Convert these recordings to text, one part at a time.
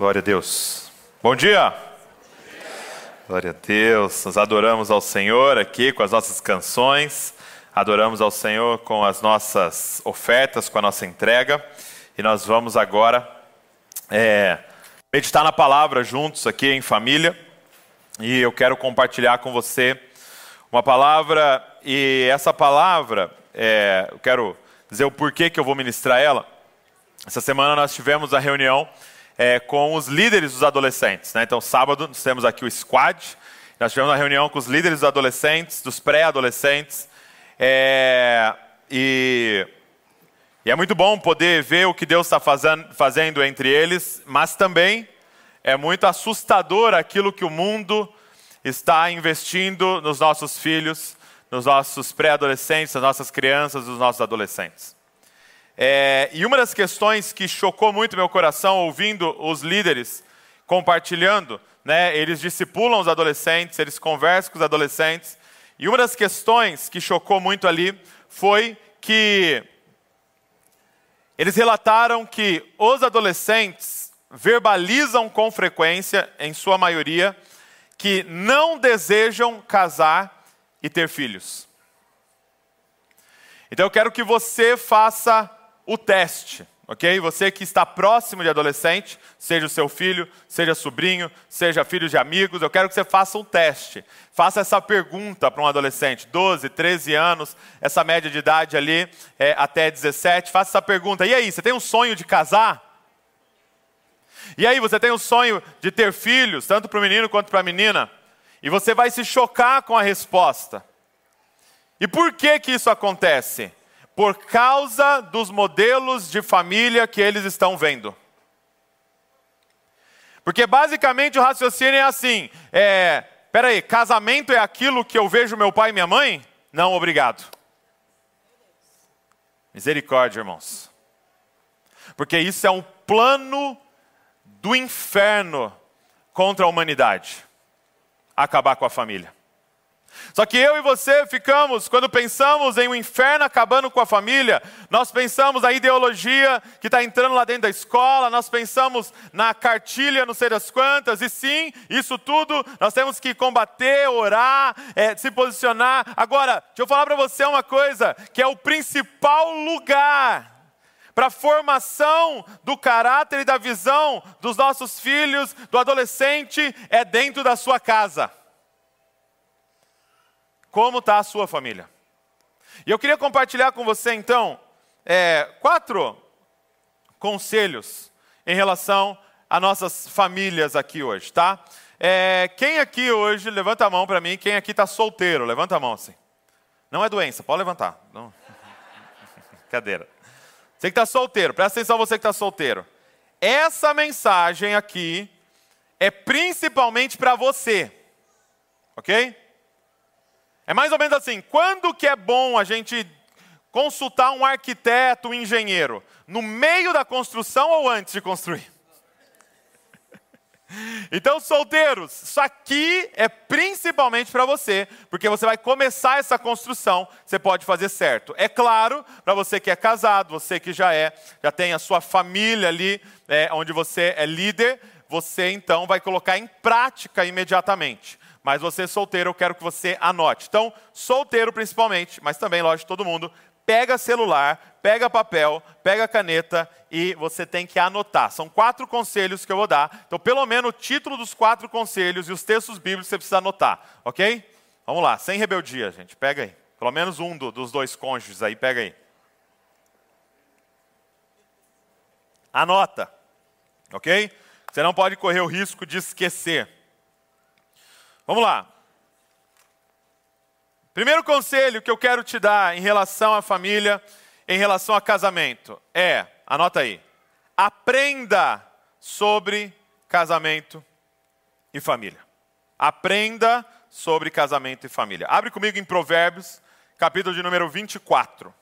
Glória a Deus. Bom dia. Glória a Deus. Nós adoramos ao Senhor aqui com as nossas canções, adoramos ao Senhor com as nossas ofertas, com a nossa entrega. E nós vamos agora é, meditar na palavra juntos aqui em família. E eu quero compartilhar com você uma palavra, e essa palavra, é, eu quero dizer o porquê que eu vou ministrar ela. Essa semana nós tivemos a reunião é, com os líderes dos adolescentes. Né? Então, sábado, nós temos aqui o squad. Nós tivemos uma reunião com os líderes dos adolescentes, dos pré-adolescentes. É, e, e, é muito bom poder ver o que Deus está fazendo, fazendo entre eles, mas também é muito assustador aquilo que o mundo está investindo nos nossos filhos, nos nossos pré-adolescentes, nas nossas crianças, nos nossos adolescentes. É, e uma das questões que chocou muito meu coração ouvindo os líderes compartilhando, né, eles discipulam os adolescentes, eles conversam com os adolescentes, e uma das questões que chocou muito ali foi que eles relataram que os adolescentes verbalizam com frequência, em sua maioria, que não desejam casar e ter filhos. Então eu quero que você faça o teste, ok? Você que está próximo de adolescente, seja o seu filho, seja sobrinho, seja filho de amigos, eu quero que você faça um teste. Faça essa pergunta para um adolescente, 12, 13 anos, essa média de idade ali é, até 17. Faça essa pergunta. E aí, você tem um sonho de casar? E aí, você tem um sonho de ter filhos, tanto para o menino quanto para a menina? E você vai se chocar com a resposta. E por que que isso acontece? Por causa dos modelos de família que eles estão vendo. Porque basicamente o raciocínio é assim: é, peraí, casamento é aquilo que eu vejo meu pai e minha mãe? Não, obrigado. Misericórdia, irmãos. Porque isso é um plano do inferno contra a humanidade acabar com a família. Só que eu e você ficamos, quando pensamos em um inferno acabando com a família, nós pensamos na ideologia que está entrando lá dentro da escola, nós pensamos na cartilha, não sei das quantas, e sim, isso tudo nós temos que combater, orar, é, se posicionar. Agora, deixa eu falar para você uma coisa, que é o principal lugar para a formação do caráter e da visão dos nossos filhos, do adolescente, é dentro da sua casa. Como está a sua família? E eu queria compartilhar com você, então, é, quatro conselhos em relação a nossas famílias aqui hoje, tá? É, quem aqui hoje, levanta a mão para mim, quem aqui está solteiro? Levanta a mão assim. Não é doença, pode levantar. Não. Cadeira. Você que está solteiro, presta atenção você que está solteiro. Essa mensagem aqui é principalmente para você, ok? É mais ou menos assim: quando que é bom a gente consultar um arquiteto, um engenheiro? No meio da construção ou antes de construir? Então, solteiros, isso aqui é principalmente para você, porque você vai começar essa construção, você pode fazer certo. É claro, para você que é casado, você que já é, já tem a sua família ali, é, onde você é líder, você então vai colocar em prática imediatamente. Mas você solteiro, eu quero que você anote. Então, solteiro principalmente, mas também, lógico, todo mundo, pega celular, pega papel, pega caneta e você tem que anotar. São quatro conselhos que eu vou dar. Então, pelo menos o título dos quatro conselhos e os textos bíblicos você precisa anotar, ok? Vamos lá, sem rebeldia, gente. Pega aí. Pelo menos um do, dos dois cônjuges aí, pega aí. Anota, ok? Você não pode correr o risco de esquecer. Vamos lá. Primeiro conselho que eu quero te dar em relação à família, em relação a casamento, é, anota aí, aprenda sobre casamento e família. Aprenda sobre casamento e família. Abre comigo em Provérbios, capítulo de número 24.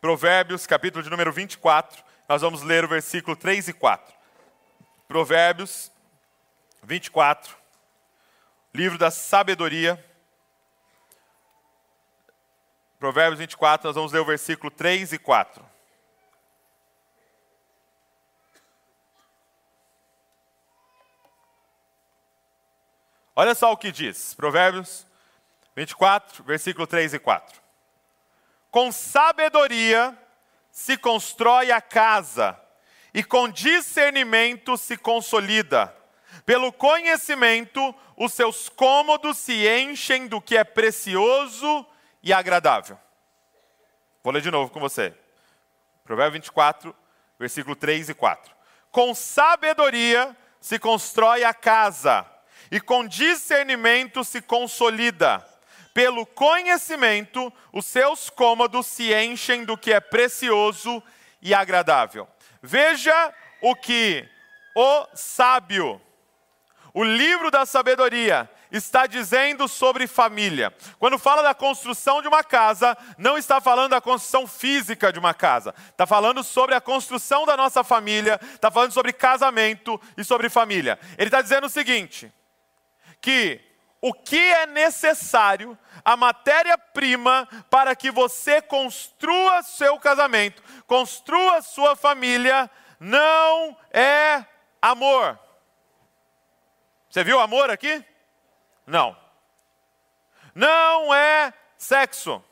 Provérbios, capítulo de número 24, nós vamos ler o versículo 3 e 4. Provérbios 24, livro da sabedoria. Provérbios 24, nós vamos ler o versículo 3 e 4. Olha só o que diz, Provérbios 24, versículo 3 e 4. Com sabedoria se constrói a casa, e com discernimento se consolida. Pelo conhecimento, os seus cômodos se enchem do que é precioso e agradável. Vou ler de novo com você. Provérbio 24, versículo 3 e 4. Com sabedoria se constrói a casa, e com discernimento se consolida. Pelo conhecimento, os seus cômodos se enchem do que é precioso e agradável. Veja o que o sábio, o livro da sabedoria, está dizendo sobre família. Quando fala da construção de uma casa, não está falando da construção física de uma casa, está falando sobre a construção da nossa família, está falando sobre casamento e sobre família. Ele está dizendo o seguinte: que o que é necessário, a matéria-prima para que você construa seu casamento, construa sua família, não é amor. Você viu amor aqui? Não. Não é sexo.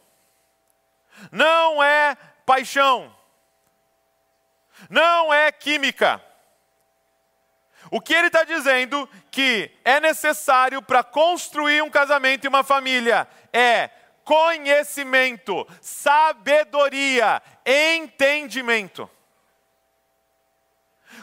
Não é paixão. Não é química. O que ele está dizendo que é necessário para construir um casamento e uma família é conhecimento, sabedoria, entendimento.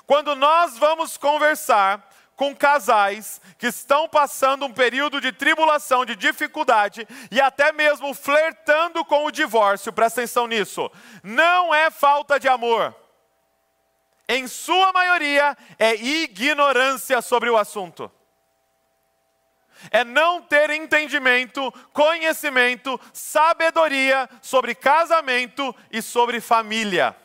Quando nós vamos conversar com casais que estão passando um período de tribulação, de dificuldade e até mesmo flertando com o divórcio, presta atenção nisso, não é falta de amor em sua maioria, é ignorância sobre o assunto. É não ter entendimento, conhecimento, sabedoria sobre casamento e sobre família.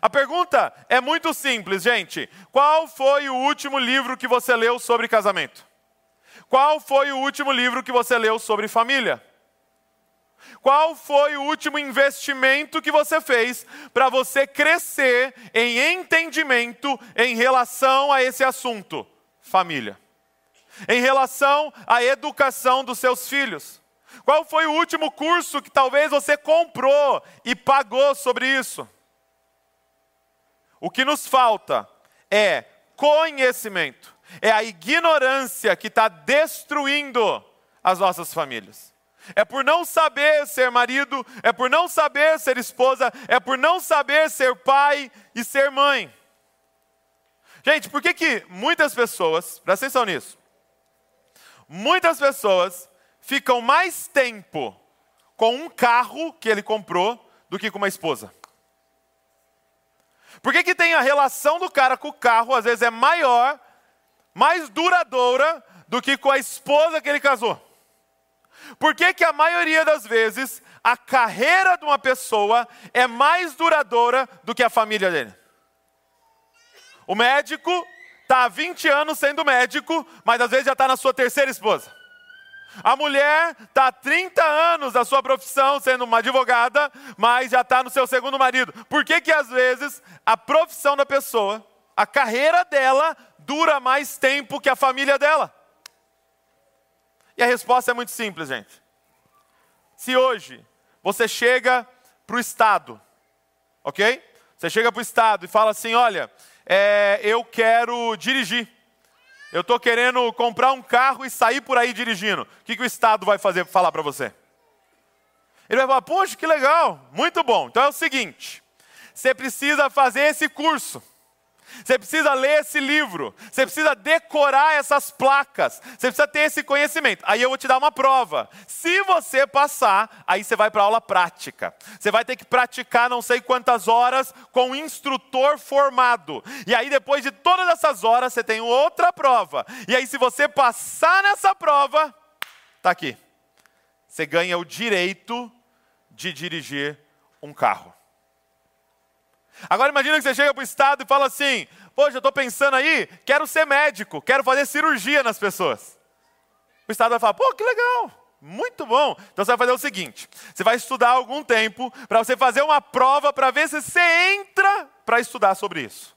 A pergunta é muito simples, gente. Qual foi o último livro que você leu sobre casamento? Qual foi o último livro que você leu sobre família? Qual foi o último investimento que você fez para você crescer em entendimento em relação a esse assunto? Família. Em relação à educação dos seus filhos. Qual foi o último curso que talvez você comprou e pagou sobre isso? O que nos falta é conhecimento, é a ignorância que está destruindo as nossas famílias. É por não saber ser marido, é por não saber ser esposa, é por não saber ser pai e ser mãe. Gente, por que, que muitas pessoas, presta atenção nisso, muitas pessoas ficam mais tempo com um carro que ele comprou do que com uma esposa? Por que, que tem a relação do cara com o carro, às vezes é maior, mais duradoura do que com a esposa que ele casou? Por que, que a maioria das vezes a carreira de uma pessoa é mais duradoura do que a família dele? O médico está há 20 anos sendo médico, mas às vezes já está na sua terceira esposa. A mulher está há 30 anos da sua profissão sendo uma advogada, mas já está no seu segundo marido. Por que, que às vezes a profissão da pessoa, a carreira dela, dura mais tempo que a família dela? E a resposta é muito simples, gente. Se hoje você chega para o Estado, ok? Você chega para o Estado e fala assim: olha, é, eu quero dirigir. Eu estou querendo comprar um carro e sair por aí dirigindo. O que, que o Estado vai fazer falar para você? Ele vai falar: poxa, que legal, muito bom. Então é o seguinte: você precisa fazer esse curso. Você precisa ler esse livro, você precisa decorar essas placas, você precisa ter esse conhecimento. Aí eu vou te dar uma prova. Se você passar, aí você vai para aula prática. Você vai ter que praticar não sei quantas horas com um instrutor formado. E aí depois de todas essas horas você tem outra prova. E aí se você passar nessa prova, tá aqui. Você ganha o direito de dirigir um carro. Agora imagina que você chega para o Estado e fala assim: Poxa, eu estou pensando aí, quero ser médico, quero fazer cirurgia nas pessoas. O Estado vai falar: Pô, que legal, muito bom. Então você vai fazer o seguinte: você vai estudar algum tempo para você fazer uma prova para ver se você entra para estudar sobre isso.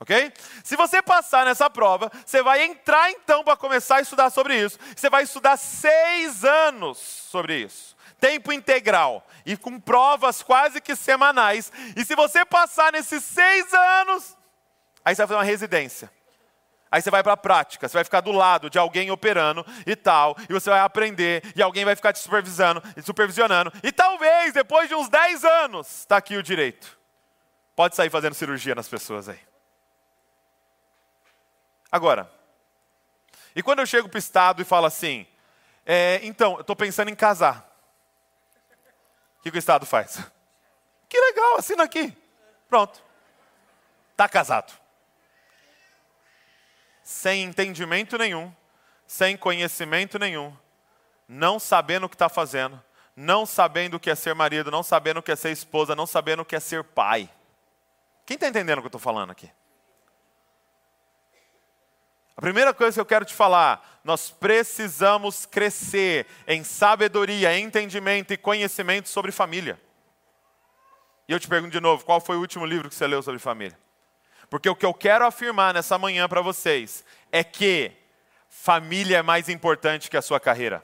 Ok? Se você passar nessa prova, você vai entrar então para começar a estudar sobre isso. Você vai estudar seis anos sobre isso. Tempo integral. E com provas quase que semanais. E se você passar nesses seis anos, aí você vai fazer uma residência. Aí você vai para a prática, você vai ficar do lado de alguém operando e tal, e você vai aprender, e alguém vai ficar te supervisionando, supervisionando, e talvez depois de uns 10 anos, está aqui o direito. Pode sair fazendo cirurgia nas pessoas aí. Agora, e quando eu chego para o Estado e falo assim, é, então, eu estou pensando em casar. O que, o Estado faz? Que legal, assina aqui. Pronto. Está casado. Sem entendimento nenhum, sem conhecimento nenhum, não sabendo o que está fazendo, não sabendo o que é ser marido, não sabendo o que é ser esposa, não sabendo o que é ser pai. Quem está entendendo o que eu estou falando aqui? A primeira coisa que eu quero te falar, nós precisamos crescer em sabedoria, entendimento e conhecimento sobre família. E eu te pergunto de novo, qual foi o último livro que você leu sobre família? Porque o que eu quero afirmar nessa manhã para vocês é que família é mais importante que a sua carreira.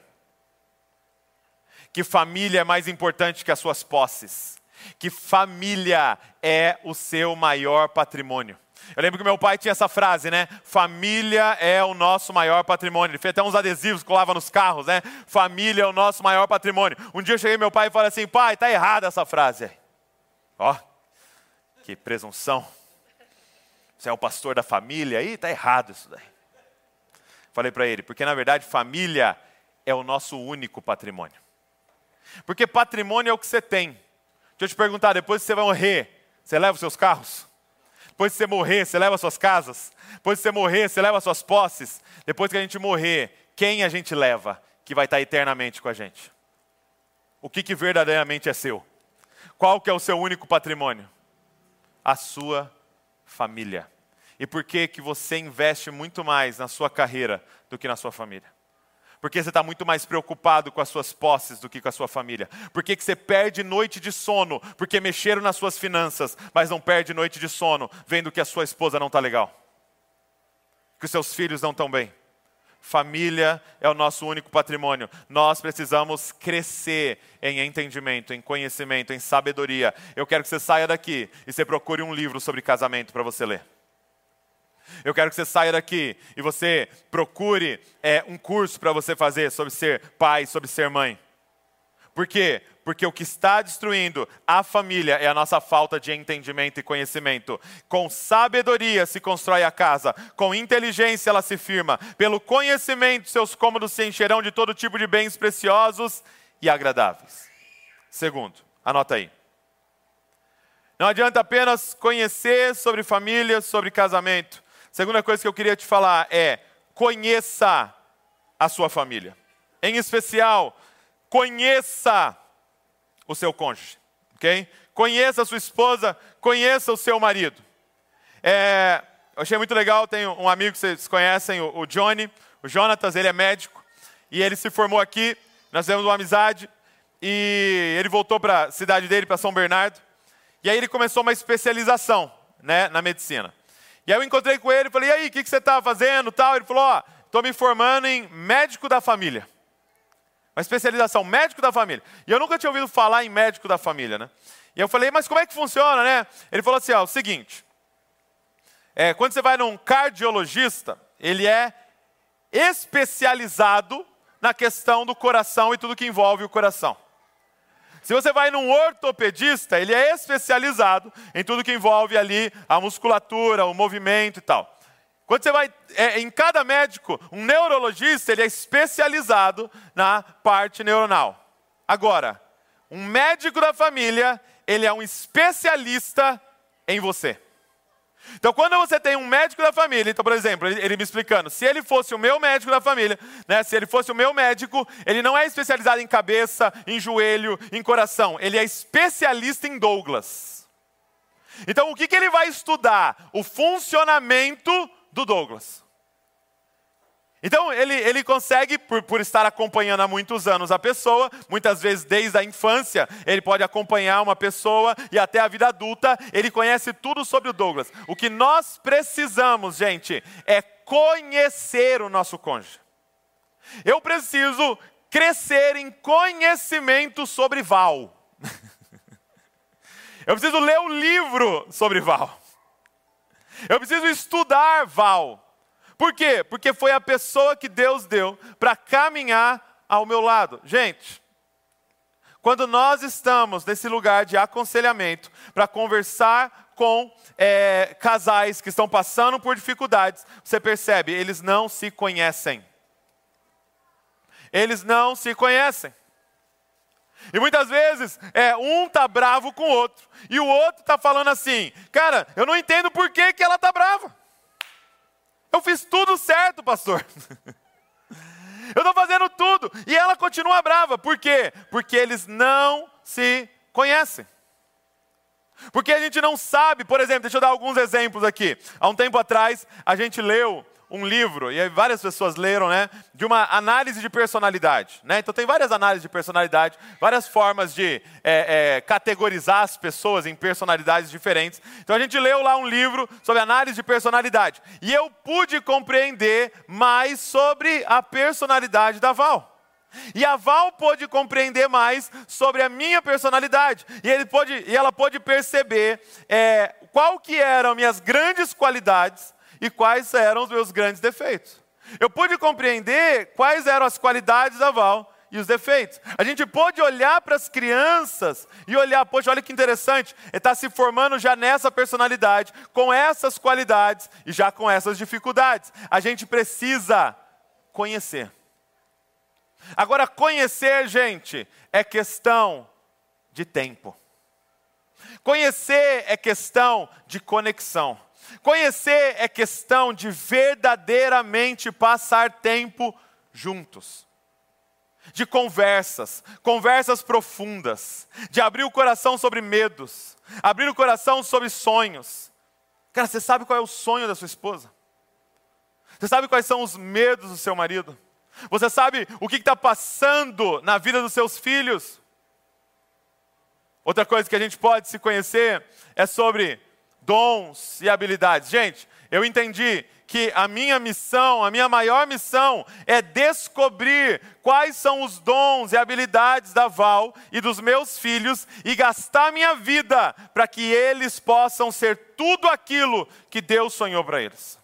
Que família é mais importante que as suas posses. Que família é o seu maior patrimônio. Eu lembro que meu pai tinha essa frase, né? Família é o nosso maior patrimônio. Ele fez até uns adesivos que colava nos carros, né? Família é o nosso maior patrimônio. Um dia eu cheguei meu pai e falei assim: pai, tá errada essa frase. Ó, que presunção. Você é o pastor da família? Aí tá errado isso daí. Falei para ele, porque na verdade família é o nosso único patrimônio. Porque patrimônio é o que você tem. Deixa eu te perguntar, depois que você vai morrer, você leva os seus carros? Depois de você morrer, você leva suas casas. Depois de você morrer, você leva suas posses. Depois que a gente morrer, quem a gente leva que vai estar eternamente com a gente? O que, que verdadeiramente é seu? Qual que é o seu único patrimônio? A sua família. E por que que você investe muito mais na sua carreira do que na sua família? Porque você está muito mais preocupado com as suas posses do que com a sua família. Por que você perde noite de sono? Porque mexeram nas suas finanças, mas não perde noite de sono vendo que a sua esposa não está legal. Que os seus filhos não estão bem. Família é o nosso único patrimônio. Nós precisamos crescer em entendimento, em conhecimento, em sabedoria. Eu quero que você saia daqui e você procure um livro sobre casamento para você ler. Eu quero que você saia daqui e você procure é, um curso para você fazer sobre ser pai, sobre ser mãe. Por quê? Porque o que está destruindo a família é a nossa falta de entendimento e conhecimento. Com sabedoria se constrói a casa, com inteligência ela se firma. Pelo conhecimento, seus cômodos se encherão de todo tipo de bens preciosos e agradáveis. Segundo, anota aí. Não adianta apenas conhecer sobre família, sobre casamento. Segunda coisa que eu queria te falar é: conheça a sua família. Em especial, conheça o seu cônjuge, ok? Conheça a sua esposa, conheça o seu marido. É, eu achei muito legal, tem um amigo que vocês conhecem, o, Johnny, o Jonatas, ele é médico, e ele se formou aqui, nós temos uma amizade, e ele voltou para a cidade dele, para São Bernardo, e aí ele começou uma especialização né, na medicina. E aí eu encontrei com ele falei, e aí, o que, que você está fazendo? Tal. Ele falou, ó, oh, estou me formando em médico da família. Uma especialização, médico da família. E eu nunca tinha ouvido falar em médico da família, né? E eu falei, mas como é que funciona, né? Ele falou assim, ó, o seguinte, é, quando você vai num cardiologista, ele é especializado na questão do coração e tudo que envolve o coração. Se você vai num ortopedista, ele é especializado em tudo que envolve ali a musculatura, o movimento e tal. Quando você vai é, em cada médico, um neurologista, ele é especializado na parte neuronal. Agora, um médico da família, ele é um especialista em você. Então, quando você tem um médico da família, então, por exemplo, ele, ele, me explicando, se ele fosse o meu médico da família, né, se ele fosse o meu médico, ele não é especializado em cabeça, em joelho, em coração, ele é especialista em Douglas. Então, o que, que ele vai estudar? O funcionamento do Douglas. Então, ele, ele consegue, por, por estar acompanhando há muitos anos a pessoa, muitas vezes desde a infância, ele pode acompanhar uma pessoa e até a vida adulta, ele conhece tudo sobre o Douglas. O que nós precisamos, gente, é conhecer o nosso cônjuge. Eu preciso crescer em conhecimento sobre Val. Eu preciso ler o um livro sobre Val. Eu preciso estudar Val. Por quê? Porque foi a pessoa que Deus deu para caminhar ao meu lado. Gente, quando nós estamos nesse lugar de aconselhamento para conversar com é, casais que estão passando por dificuldades, você percebe, eles não se conhecem. Eles não se conhecem. E muitas vezes é um tá bravo com o outro e o outro tá falando assim, cara, eu não entendo por que, que ela tá brava. Eu fiz tudo certo, pastor. Eu estou fazendo tudo. E ela continua brava. Por quê? Porque eles não se conhecem. Porque a gente não sabe, por exemplo, deixa eu dar alguns exemplos aqui. Há um tempo atrás, a gente leu um livro, e várias pessoas leram, né, de uma análise de personalidade. Né? Então tem várias análises de personalidade, várias formas de é, é, categorizar as pessoas em personalidades diferentes. Então a gente leu lá um livro sobre análise de personalidade. E eu pude compreender mais sobre a personalidade da Val. E a Val pôde compreender mais sobre a minha personalidade. E, ele pôde, e ela pôde perceber é, qual que eram minhas grandes qualidades e quais eram os meus grandes defeitos. Eu pude compreender quais eram as qualidades da Val e os defeitos. A gente pôde olhar para as crianças e olhar, poxa, olha que interessante, está se formando já nessa personalidade, com essas qualidades e já com essas dificuldades. A gente precisa conhecer. Agora, conhecer, gente, é questão de tempo. Conhecer é questão de conexão. Conhecer é questão de verdadeiramente passar tempo juntos. De conversas, conversas profundas, de abrir o coração sobre medos, abrir o coração sobre sonhos. Cara, você sabe qual é o sonho da sua esposa? Você sabe quais são os medos do seu marido? Você sabe o que está passando na vida dos seus filhos? Outra coisa que a gente pode se conhecer é sobre dons e habilidades. Gente, eu entendi que a minha missão, a minha maior missão é descobrir quais são os dons e habilidades da Val e dos meus filhos e gastar minha vida para que eles possam ser tudo aquilo que Deus sonhou para eles.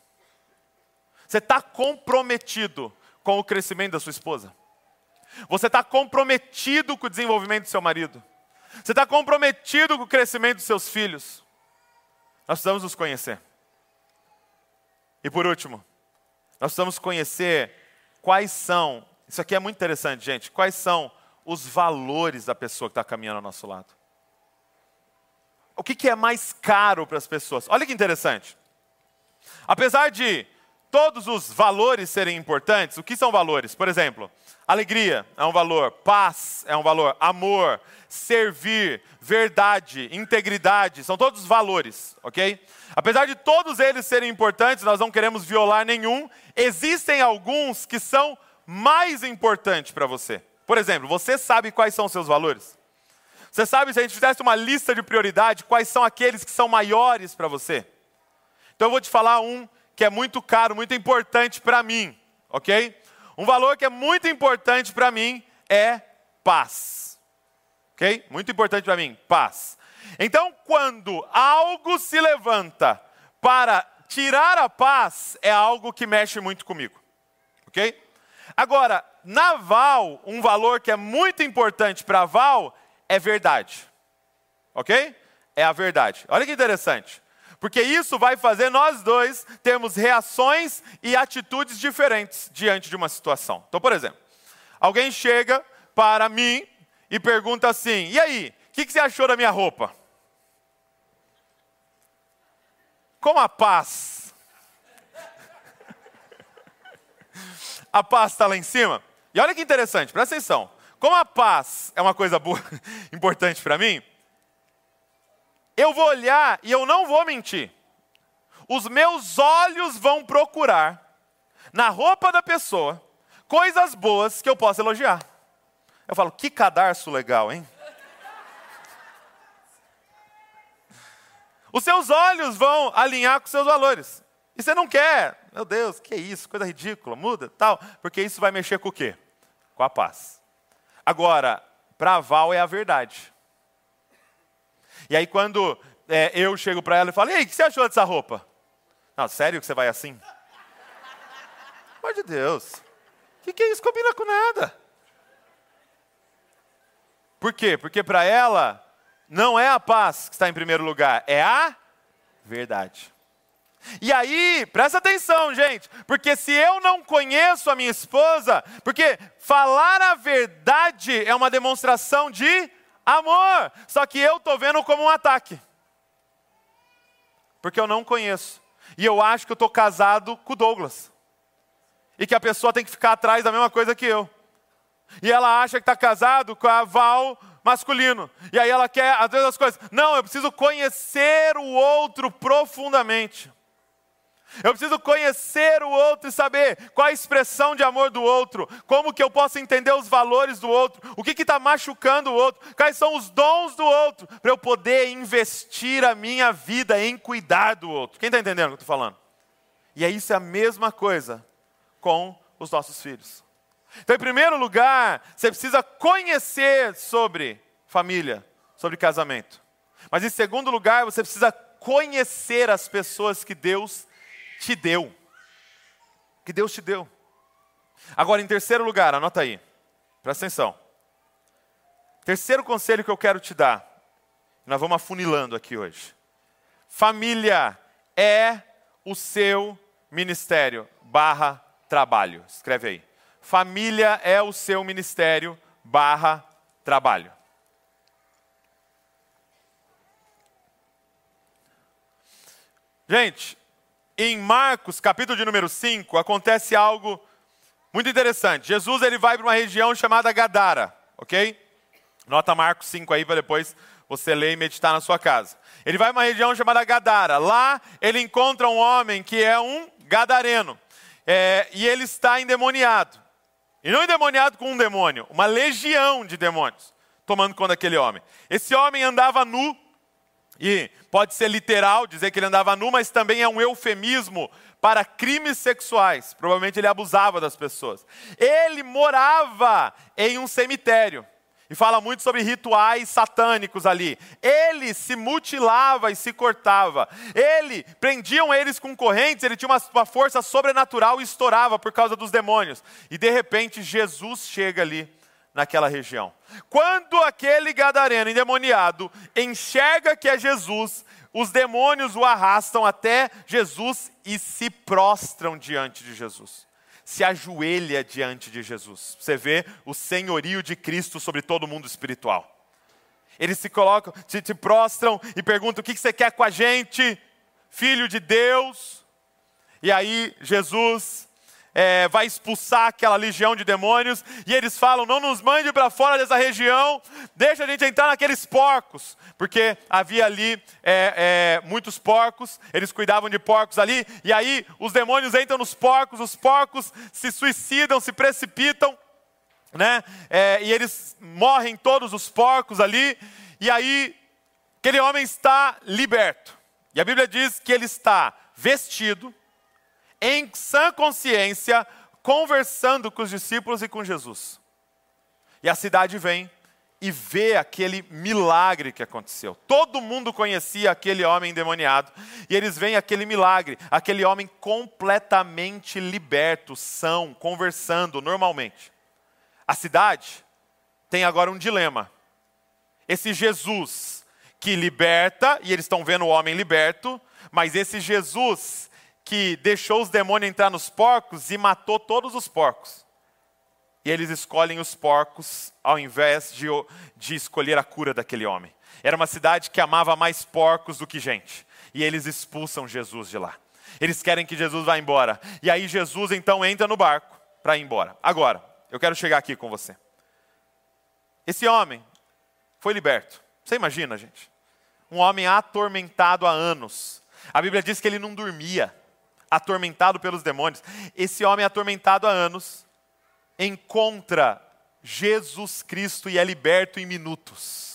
Você está comprometido com o crescimento da sua esposa? Você está comprometido com o desenvolvimento do seu marido? Você está comprometido com o crescimento dos seus filhos? Nós precisamos nos conhecer. E por último, nós precisamos conhecer quais são, isso aqui é muito interessante, gente, quais são os valores da pessoa que está caminhando ao nosso lado. O que, que é mais caro para as pessoas? Olha que interessante. Apesar de todos os valores serem importantes, o que são valores? Por exemplo, alegria é um valor, paz é um valor, amor, servir, verdade, integridade, são todos valores, ok? Apesar de todos eles serem importantes, nós não queremos violar nenhum, existem alguns que são mais importantes para você. Por exemplo, você sabe quais são os seus valores? Você sabe, se a gente fizesse uma lista de prioridade, quais são aqueles que são maiores para você? Então eu vou te falar um que é muito caro, muito importante para mim, ok? Um valor que é muito importante para mim é paz. Ok? Muito importante para mim, paz. Então, quando algo se levanta para tirar a paz, é algo que mexe muito comigo. Ok? Agora, na Val, um valor que é muito importante para Val é verdade. Ok? É a verdade. Olha que interessante. Porque isso vai fazer nós dois termos reações e atitudes diferentes diante de uma situação. Então, por exemplo, alguém chega para mim e pergunta assim: E aí, o que, que você achou da minha roupa? Como a paz? A paz está lá em cima? E olha que interessante, presta atenção. Como a paz é uma coisa boa, importante para mim, eu vou olhar e eu não vou mentir. Os meus olhos vão procurar na roupa da pessoa coisas boas que eu possa elogiar. Eu falo, que cadarço legal, hein? Os seus olhos vão alinhar com seus valores. E você não quer, meu Deus, que é isso, coisa ridícula, muda, tal, porque isso vai mexer com o quê? Com a paz. Agora, para Val é a verdade. E aí quando é, eu chego para ela e falo, e aí, o que você achou dessa roupa? Não, sério que você vai assim? Pelo de Deus. O que, que é isso? Combina com nada. Por quê? Porque para ela não é a paz que está em primeiro lugar, é a verdade. E aí, presta atenção, gente, porque se eu não conheço a minha esposa, porque falar a verdade é uma demonstração de amor, só que eu estou vendo como um ataque, porque eu não conheço, e eu acho que eu estou casado com o Douglas, e que a pessoa tem que ficar atrás da mesma coisa que eu, e ela acha que está casado com a Val masculino. E aí ela quer, às vezes, as coisas. Não, eu preciso conhecer o outro profundamente. Eu preciso conhecer o outro e saber qual a expressão de amor do outro, como que eu posso entender os valores do outro, o que está machucando o outro, quais são os dons do outro, para eu poder investir a minha vida em cuidar do outro. Quem está entendendo o que eu estou falando? E é isso é a mesma coisa com os nossos filhos. Então, em primeiro lugar, você precisa conhecer sobre família, sobre casamento. Mas em segundo lugar, você precisa conhecer as pessoas que Deus te deu. Que Deus te deu. Agora, em terceiro lugar, anota aí, presta atenção. Terceiro conselho que eu quero te dar, nós vamos afunilando aqui hoje. Família é o seu ministério barra trabalho. Escreve aí. Família é o seu ministério barra trabalho. Gente, em Marcos, capítulo de número 5, acontece algo muito interessante. Jesus ele vai para uma região chamada Gadara, ok? Nota Marcos 5 aí para depois você ler e meditar na sua casa. Ele vai para uma região chamada Gadara. Lá ele encontra um homem que é um gadareno. É, e ele está endemoniado. E não endemoniado com um demônio, uma legião de demônios tomando conta daquele homem. Esse homem andava nu, e pode ser literal, dizer que ele andava nu, mas também é um eufemismo para crimes sexuais. Provavelmente ele abusava das pessoas. Ele morava em um cemitério. E fala muito sobre rituais satânicos ali. Ele se mutilava e se cortava. Ele, prendiam eles com correntes, ele tinha uma, uma força sobrenatural e estourava por causa dos demônios. E de repente Jesus chega ali naquela região. Quando aquele gadareno endemoniado enxerga que é Jesus, os demônios o arrastam até Jesus e se prostram diante de Jesus se ajoelha diante de Jesus. Você vê o senhorio de Cristo sobre todo o mundo espiritual. Eles se colocam, te, te prostram e perguntam: o que você quer com a gente, filho de Deus? E aí Jesus é, vai expulsar aquela legião de demônios, e eles falam: não nos mande para fora dessa região, deixa a gente entrar naqueles porcos, porque havia ali é, é, muitos porcos, eles cuidavam de porcos ali, e aí os demônios entram nos porcos, os porcos se suicidam, se precipitam, né? É, e eles morrem todos os porcos ali, e aí aquele homem está liberto, e a Bíblia diz que ele está vestido, em sã consciência, conversando com os discípulos e com Jesus. E a cidade vem e vê aquele milagre que aconteceu. Todo mundo conhecia aquele homem endemoniado, e eles veem aquele milagre, aquele homem completamente liberto, são, conversando normalmente. A cidade tem agora um dilema. Esse Jesus que liberta, e eles estão vendo o homem liberto, mas esse Jesus que deixou os demônios entrar nos porcos e matou todos os porcos. E eles escolhem os porcos ao invés de, de escolher a cura daquele homem. Era uma cidade que amava mais porcos do que gente. E eles expulsam Jesus de lá. Eles querem que Jesus vá embora. E aí Jesus então entra no barco para ir embora. Agora, eu quero chegar aqui com você. Esse homem foi liberto. Você imagina, gente? Um homem atormentado há anos. A Bíblia diz que ele não dormia atormentado pelos demônios. Esse homem atormentado há anos encontra Jesus Cristo e é liberto em minutos.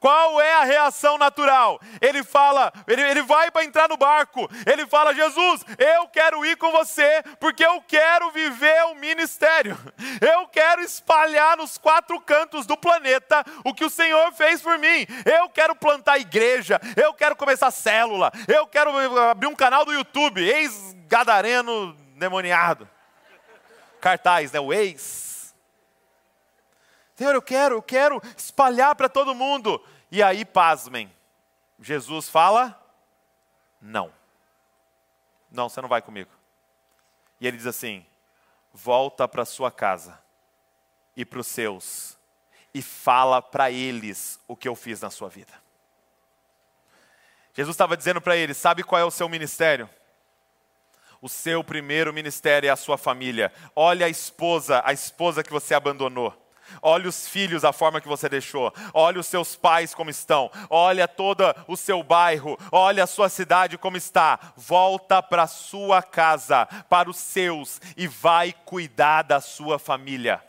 Qual é a reação natural? Ele fala, ele, ele vai para entrar no barco, ele fala: Jesus, eu quero ir com você, porque eu quero viver o ministério, eu quero espalhar nos quatro cantos do planeta o que o Senhor fez por mim, eu quero plantar igreja, eu quero começar célula, eu quero abrir um canal do YouTube, ex-gadareno demoniado, cartaz, né? O ex Senhor, eu quero, eu quero espalhar para todo mundo. E aí, pasmem, Jesus fala: não. Não, você não vai comigo. E ele diz assim: volta para sua casa e para os seus e fala para eles o que eu fiz na sua vida. Jesus estava dizendo para eles: sabe qual é o seu ministério? O seu primeiro ministério é a sua família. Olha a esposa, a esposa que você abandonou. Olha os filhos, a forma que você deixou. Olha os seus pais como estão. Olha todo o seu bairro. Olha a sua cidade como está. Volta para sua casa, para os seus, e vai cuidar da sua família.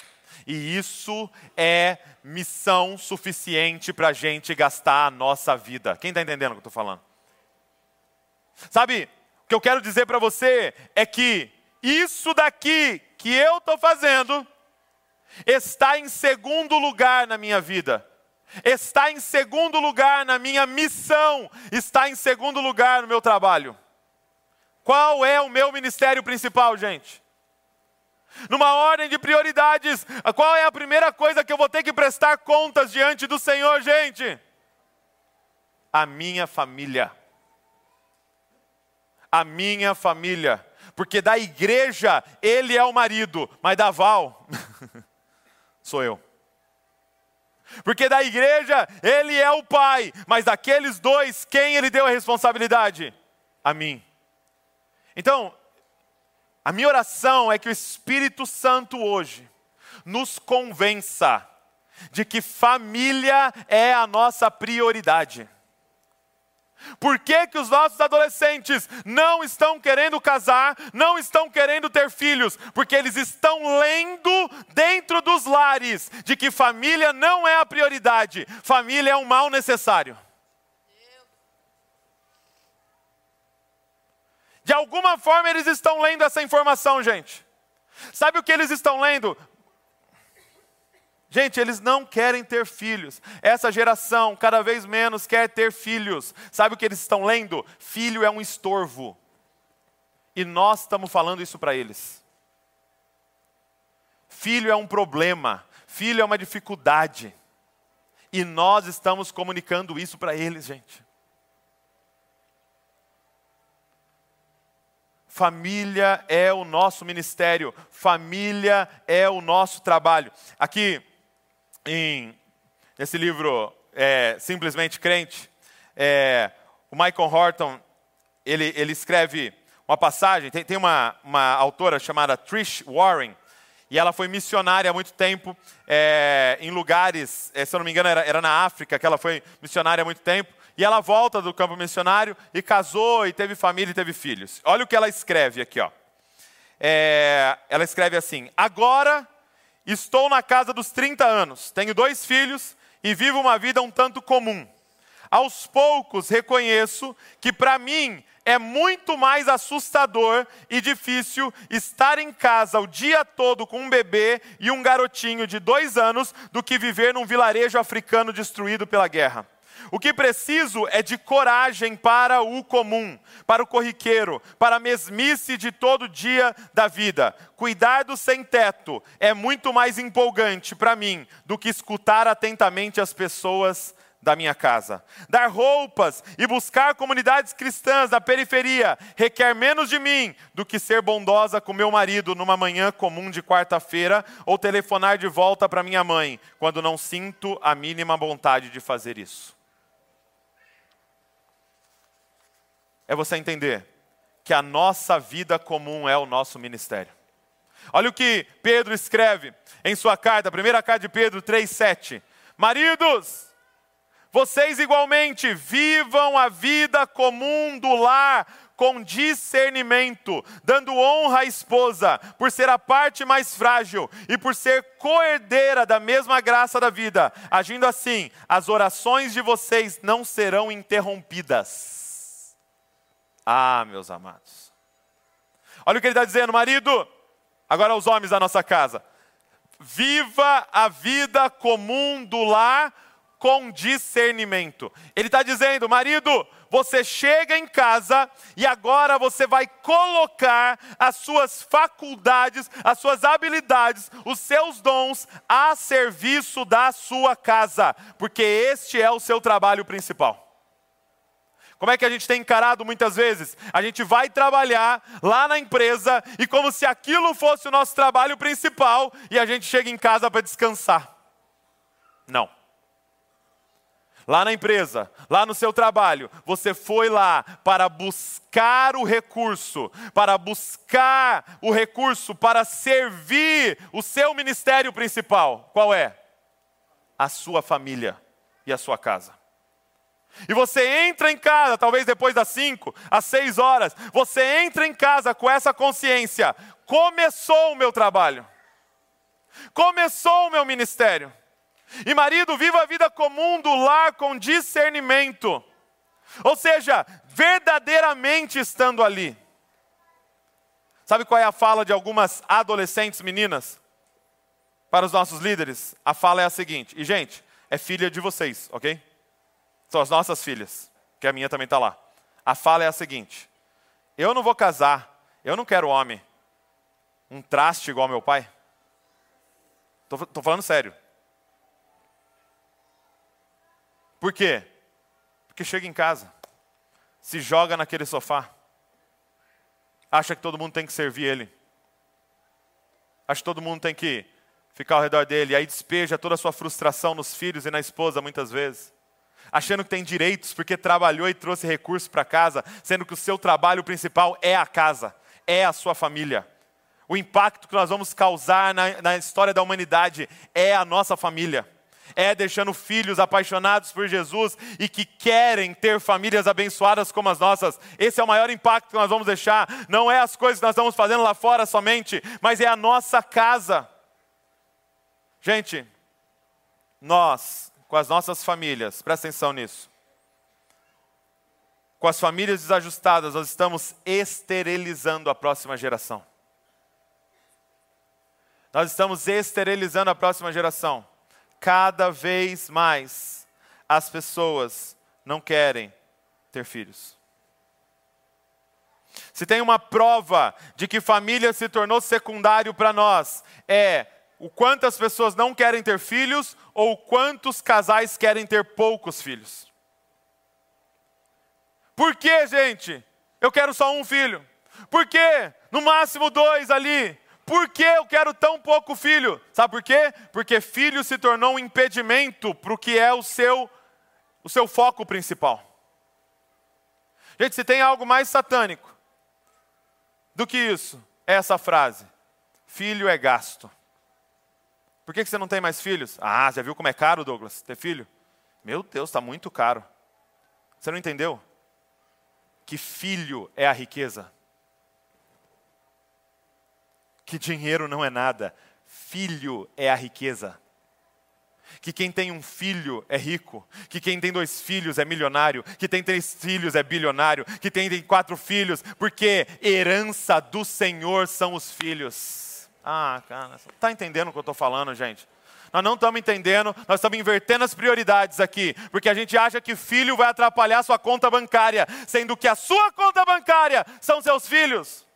E isso é missão suficiente para a gente gastar a nossa vida. Quem está entendendo o que eu estou falando? Sabe, o que eu quero dizer para você é que isso daqui que eu estou fazendo está em segundo lugar na minha vida, está em segundo lugar na minha missão, está em segundo lugar no meu trabalho. Qual é o meu ministério principal, gente? Numa ordem de prioridades, qual é a primeira coisa que eu vou ter que prestar contas diante do Senhor, gente? A minha família. A minha família. Porque da igreja ele é o marido, mas da Val sou eu. Porque da igreja ele é o pai, mas daqueles dois, quem ele deu a responsabilidade? A mim. Então, a minha oração é que o Espírito Santo hoje nos convença de que família é a nossa prioridade. Por que, que os nossos adolescentes não estão querendo casar, não estão querendo ter filhos? Porque eles estão lendo dentro dos lares de que família não é a prioridade, família é um mal necessário. De alguma forma eles estão lendo essa informação, gente. Sabe o que eles estão lendo? Gente, eles não querem ter filhos. Essa geração cada vez menos quer ter filhos. Sabe o que eles estão lendo? Filho é um estorvo. E nós estamos falando isso para eles. Filho é um problema, filho é uma dificuldade. E nós estamos comunicando isso para eles, gente. Família é o nosso ministério, família é o nosso trabalho. Aqui, em nesse livro é, Simplesmente Crente, é, o Michael Horton, ele, ele escreve uma passagem, tem, tem uma, uma autora chamada Trish Warren, e ela foi missionária há muito tempo é, em lugares, é, se eu não me engano, era, era, na África que ela foi missionária há muito tempo. E ela volta do campo missionário e casou e teve família e teve filhos. Olha o que ela escreve aqui, ó. É, ela escreve assim: Agora Estou na casa dos 30 anos, tenho dois filhos e vivo uma vida um tanto comum. Aos poucos reconheço que para mim é muito mais assustador e difícil estar em casa o dia todo com um bebê e um garotinho de dois anos do que viver num vilarejo africano destruído pela guerra. O que preciso é de coragem para o comum, para o corriqueiro, para a mesmice de todo dia da vida. Cuidar do sem-teto é muito mais empolgante para mim do que escutar atentamente as pessoas da minha casa. Dar roupas e buscar comunidades cristãs da periferia requer menos de mim do que ser bondosa com meu marido numa manhã comum de quarta-feira ou telefonar de volta para minha mãe quando não sinto a mínima vontade de fazer isso. É você entender que a nossa vida comum é o nosso ministério. Olha o que Pedro escreve em sua carta, primeira carta de Pedro 3,7. Maridos, vocês igualmente vivam a vida comum do lar com discernimento, dando honra à esposa, por ser a parte mais frágil e por ser coerdeira da mesma graça da vida. Agindo assim, as orações de vocês não serão interrompidas. Ah, meus amados. Olha o que ele está dizendo, marido. Agora os homens da nossa casa. Viva a vida comum do lar com discernimento. Ele está dizendo, marido, você chega em casa e agora você vai colocar as suas faculdades, as suas habilidades, os seus dons a serviço da sua casa, porque este é o seu trabalho principal. Como é que a gente tem encarado muitas vezes? A gente vai trabalhar lá na empresa e como se aquilo fosse o nosso trabalho principal e a gente chega em casa para descansar. Não lá na empresa, lá no seu trabalho, você foi lá para buscar o recurso, para buscar o recurso para servir o seu ministério principal. Qual é? A sua família e a sua casa. E você entra em casa, talvez depois das cinco, às seis horas, você entra em casa com essa consciência: começou o meu trabalho, começou o meu ministério. E marido, viva a vida comum do lar com discernimento. Ou seja, verdadeiramente estando ali. Sabe qual é a fala de algumas adolescentes meninas? Para os nossos líderes? A fala é a seguinte: e gente, é filha de vocês, ok? São as nossas filhas, que a minha também está lá. A fala é a seguinte: eu não vou casar, eu não quero homem, um traste igual meu pai. Estou falando sério. Por quê? Porque chega em casa, se joga naquele sofá, acha que todo mundo tem que servir ele, acha que todo mundo tem que ficar ao redor dele, aí despeja toda a sua frustração nos filhos e na esposa muitas vezes. Achando que tem direitos porque trabalhou e trouxe recursos para casa, sendo que o seu trabalho principal é a casa, é a sua família. O impacto que nós vamos causar na, na história da humanidade é a nossa família é deixando filhos apaixonados por Jesus e que querem ter famílias abençoadas como as nossas. Esse é o maior impacto que nós vamos deixar. Não é as coisas que nós estamos fazendo lá fora somente, mas é a nossa casa. Gente, nós, com as nossas famílias, presta atenção nisso. Com as famílias desajustadas, nós estamos esterilizando a próxima geração. Nós estamos esterilizando a próxima geração cada vez mais as pessoas não querem ter filhos. Se tem uma prova de que família se tornou secundário para nós, é o quanto as pessoas não querem ter filhos ou quantos casais querem ter poucos filhos. Por que, gente? Eu quero só um filho. Por que? No máximo dois ali. Por que eu quero tão pouco filho? Sabe por quê? Porque filho se tornou um impedimento para o que é o seu, o seu foco principal. Gente, se tem algo mais satânico do que isso, é essa frase: filho é gasto. Por que você não tem mais filhos? Ah, já viu como é caro, Douglas, ter filho? Meu Deus, está muito caro. Você não entendeu? Que filho é a riqueza que dinheiro não é nada, filho é a riqueza. Que quem tem um filho é rico, que quem tem dois filhos é milionário, que tem três filhos é bilionário, que tem quatro filhos, porque herança do Senhor são os filhos. Ah, cara, está entendendo o que eu estou falando, gente? Nós não estamos entendendo, nós estamos invertendo as prioridades aqui, porque a gente acha que filho vai atrapalhar sua conta bancária, sendo que a sua conta bancária são seus filhos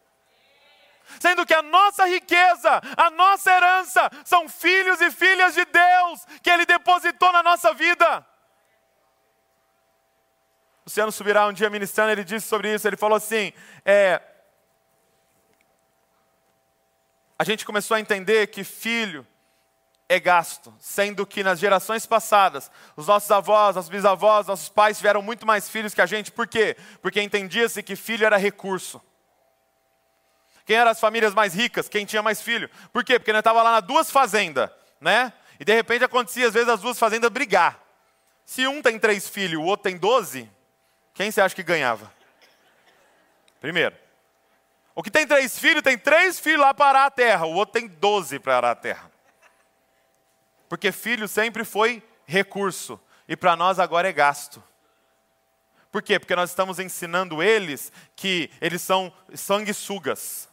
sendo que a nossa riqueza, a nossa herança, são filhos e filhas de Deus que Ele depositou na nossa vida. Luciano Subirá, um dia ministrando, ele disse sobre isso, ele falou assim, é, a gente começou a entender que filho é gasto, sendo que nas gerações passadas, os nossos avós, nossos bisavós, nossos pais tiveram muito mais filhos que a gente, por quê? Porque entendia-se que filho era recurso. Quem eram as famílias mais ricas? Quem tinha mais filho. Por quê? Porque nós estava lá nas duas fazendas, né? E de repente acontecia às vezes as duas fazendas brigar. Se um tem três filhos, o outro tem doze, quem você acha que ganhava? Primeiro. O que tem três filhos, tem três filhos lá para arar a terra, o outro tem doze para arar a terra. Porque filho sempre foi recurso, e para nós agora é gasto. Por quê? Porque nós estamos ensinando eles que eles são sanguessugas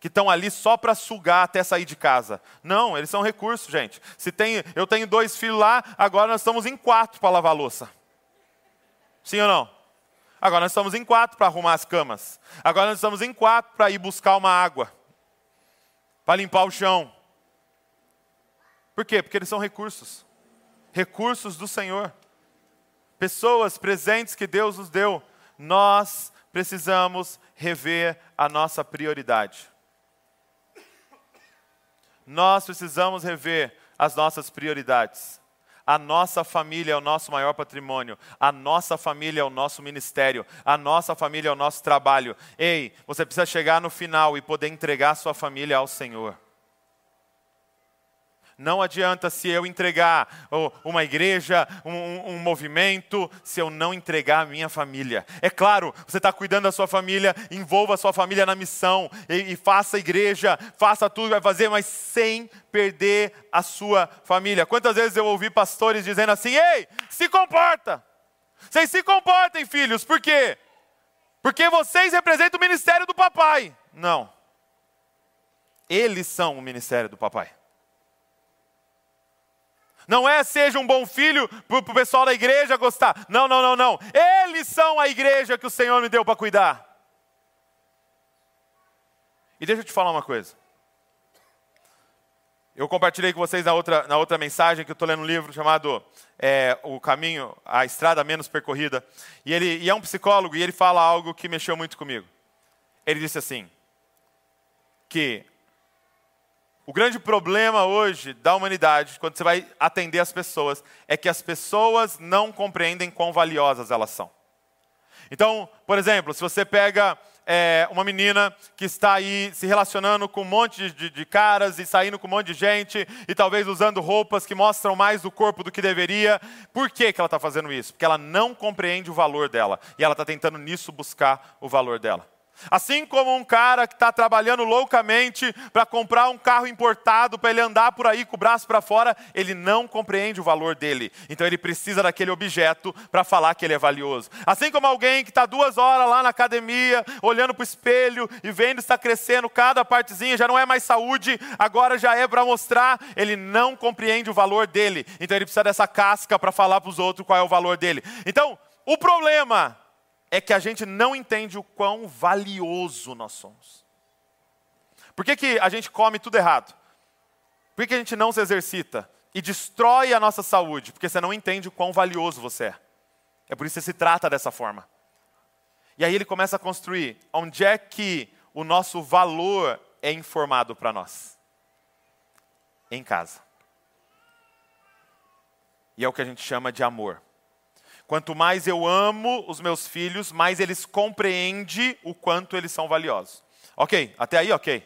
que estão ali só para sugar até sair de casa. Não, eles são recursos, gente. Se tem, eu tenho dois filhos lá, agora nós estamos em quatro para lavar louça. Sim ou não? Agora nós estamos em quatro para arrumar as camas. Agora nós estamos em quatro para ir buscar uma água, para limpar o chão. Por quê? Porque eles são recursos. Recursos do Senhor. Pessoas presentes que Deus nos deu. Nós precisamos rever a nossa prioridade nós precisamos rever as nossas prioridades. A nossa família é o nosso maior patrimônio, a nossa família é o nosso ministério, a nossa família é o nosso trabalho. Ei, você precisa chegar no final e poder entregar sua família ao Senhor. Não adianta se eu entregar uma igreja, um, um, movimento, se eu não entregar a minha família. É claro, você está cuidando da sua família, envolva a sua família na missão e, e faça igreja, faça tudo que vai fazer, mas sem perder a sua família. Quantas vezes eu ouvi pastores dizendo assim: ei, se comporta. Vocês se comportem, filhos, por quê? Porque vocês representam o ministério do papai. Não. Eles são o ministério do papai. Não é seja um bom filho para o pessoal da igreja gostar. Não, não, não, não. Eles são a igreja que o Senhor me deu para cuidar. E deixa eu te falar uma coisa. Eu compartilhei com vocês na outra, na outra mensagem que eu estou lendo um livro chamado é, O Caminho, a Estrada Menos Percorrida. E ele e é um psicólogo e ele fala algo que mexeu muito comigo. Ele disse assim: que o grande problema hoje da humanidade, quando você vai atender as pessoas, é que as pessoas não compreendem quão valiosas elas são. Então, por exemplo, se você pega é, uma menina que está aí se relacionando com um monte de, de, caras e saindo com um monte de gente e talvez usando roupas que mostram mais do corpo do que deveria, por que, que ela está fazendo isso? Porque ela não compreende o valor dela e ela está tentando nisso buscar o valor dela. Assim como um cara que está trabalhando loucamente para comprar um carro importado para ele andar por aí com o braço para fora, ele não compreende o valor dele. Então ele precisa daquele objeto para falar que ele é valioso. Assim como alguém que está duas horas lá na academia, olhando para o espelho e vendo está crescendo cada partezinha, já não é mais saúde, agora já é para mostrar, ele não compreende o valor dele. Então ele precisa dessa casca para falar para os outros qual é o valor dele. Então, o problema é que a gente não entende o quão valioso nós somos. Por que, que a gente come tudo errado? Por que, que a gente não se exercita e destrói a nossa saúde? Porque você não entende o quão valioso você é. É por isso que você se trata dessa forma. E aí ele começa a construir onde é que o nosso valor é informado para nós? Em casa. E é o que a gente chama de amor. Quanto mais eu amo os meus filhos, mais eles compreendem o quanto eles são valiosos. Ok, até aí ok.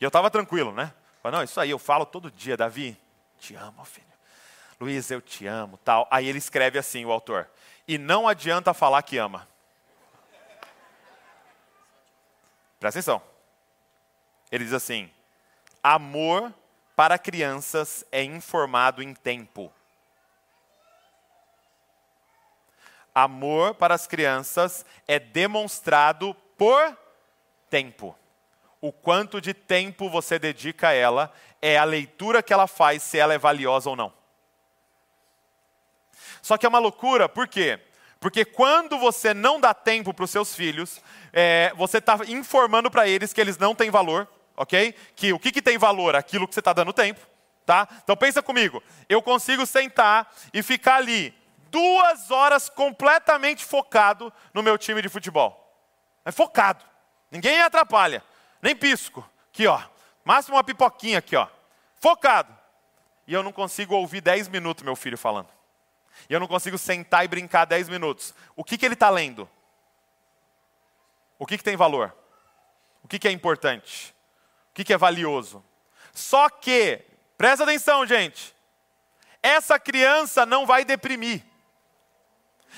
E eu estava tranquilo, né? Falei, não, isso aí eu falo todo dia, Davi, te amo, filho. Luiz, eu te amo, tal. Aí ele escreve assim, o autor. E não adianta falar que ama. Presta atenção. Ele diz assim: amor para crianças é informado em tempo. Amor para as crianças é demonstrado por tempo. O quanto de tempo você dedica a ela é a leitura que ela faz se ela é valiosa ou não. Só que é uma loucura, por quê? Porque quando você não dá tempo para os seus filhos, é, você está informando para eles que eles não têm valor, ok? Que o que, que tem valor? Aquilo que você está dando tempo, tá? Então pensa comigo, eu consigo sentar e ficar ali duas horas completamente focado no meu time de futebol. É focado. Ninguém atrapalha. Nem pisco. Aqui, ó. Máximo uma pipoquinha aqui, ó. Focado. E eu não consigo ouvir dez minutos meu filho falando. E eu não consigo sentar e brincar dez minutos. O que, que ele está lendo? O que, que tem valor? O que, que é importante? O que, que é valioso? Só que, presta atenção, gente. Essa criança não vai deprimir.